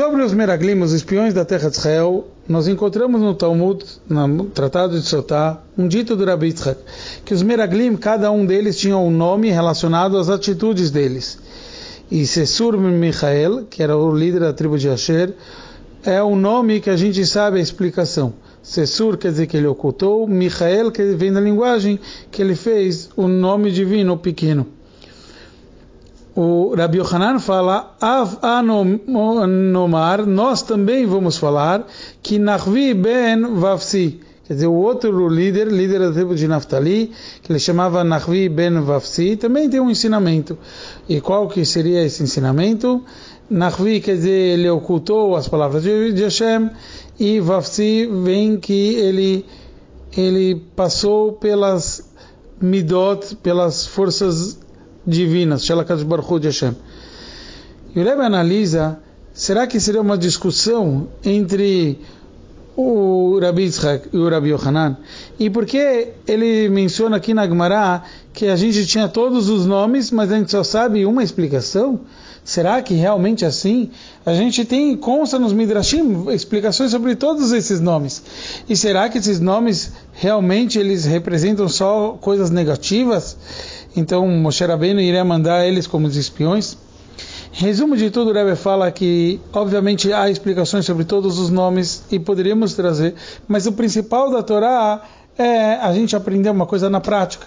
sobre os Meraglim, os espiões da terra de Israel, nós encontramos no Talmud, no Tratado de Sotá, um dito do Rabbi Yitzhak, que os Meraglim, cada um deles tinha um nome relacionado às atitudes deles. E Sessur Michael, que era o líder da tribo de Asher, é um nome que a gente sabe a explicação. Sessur quer dizer que ele ocultou, Michael que vem da linguagem que ele fez o nome divino pequeno. O Rabbi Yohanan fala, Av anomar, nós também vamos falar, que Nachvi ben Vavsi, quer dizer, o outro líder, líder da tribo de Naftali, que ele chamava Nachvi ben Vavsi, também tem um ensinamento. E qual que seria esse ensinamento? Nachvi quer dizer, ele ocultou as palavras de Hashem, e Vavsi vem que ele, ele passou pelas midot, pelas forças divinas, Shalakash Baruch de Hashem. E o Rebbe analisa, será que seria uma discussão entre o Rabi Yitzhak e o Rabi Yohanan? E por que ele menciona aqui na Gemara que a gente tinha todos os nomes, mas a gente só sabe uma explicação? Será que realmente é assim? A gente tem, consta nos Midrashim, explicações sobre todos esses nomes. E será que esses nomes realmente eles representam só coisas negativas? Então Moshe Rabbeinu iria mandar eles como espiões? Resumo de tudo, o Rebbe fala que, obviamente, há explicações sobre todos os nomes e poderíamos trazer, mas o principal da Torá é a gente aprender uma coisa na prática.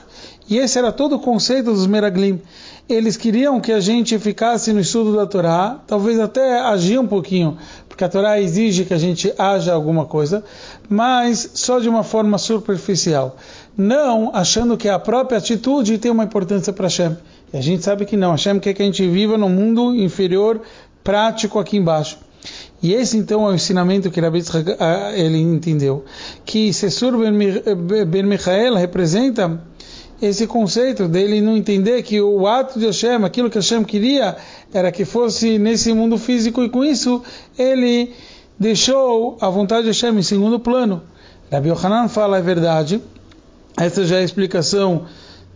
E esse era todo o conceito dos Meraglim. Eles queriam que a gente ficasse no estudo da Torá, talvez até agir um pouquinho, porque a Torá exige que a gente haja alguma coisa, mas só de uma forma superficial. Não achando que a própria atitude tem uma importância para Hashem. E a gente sabe que não. Hashem quer que a gente viva no mundo inferior, prático aqui embaixo. E esse então é o ensinamento que Rabbi ah, ele entendeu. Que Sessur Ben Michael representa esse conceito dele não entender que o ato de Hashem, aquilo que Hashem queria, era que fosse nesse mundo físico e com isso ele deixou a vontade de Hashem em segundo plano. Rabbi Yohanan fala a verdade. Essa já é a explicação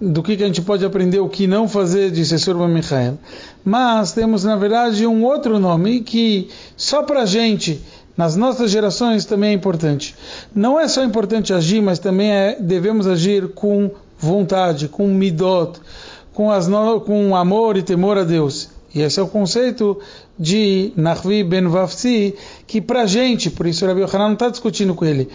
do que, que a gente pode aprender o que não fazer de Sessor Michael. Mas temos, na verdade, um outro nome que só para a gente, nas nossas gerações, também é importante. Não é só importante agir, mas também é, devemos agir com vontade, com midot, com, as no, com amor e temor a Deus. E esse é o conceito de Nachvi ben Vafsi, que para gente, por isso o Rabi Yohanan não está discutindo com ele,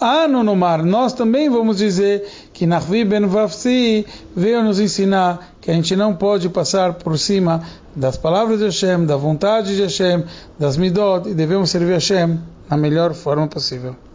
Anonomar, nós também vamos dizer que Nachvi ben Vafsi veio nos ensinar que a gente não pode passar por cima das palavras de Hashem, da vontade de Hashem, das midot, e devemos servir Hashem na melhor forma possível.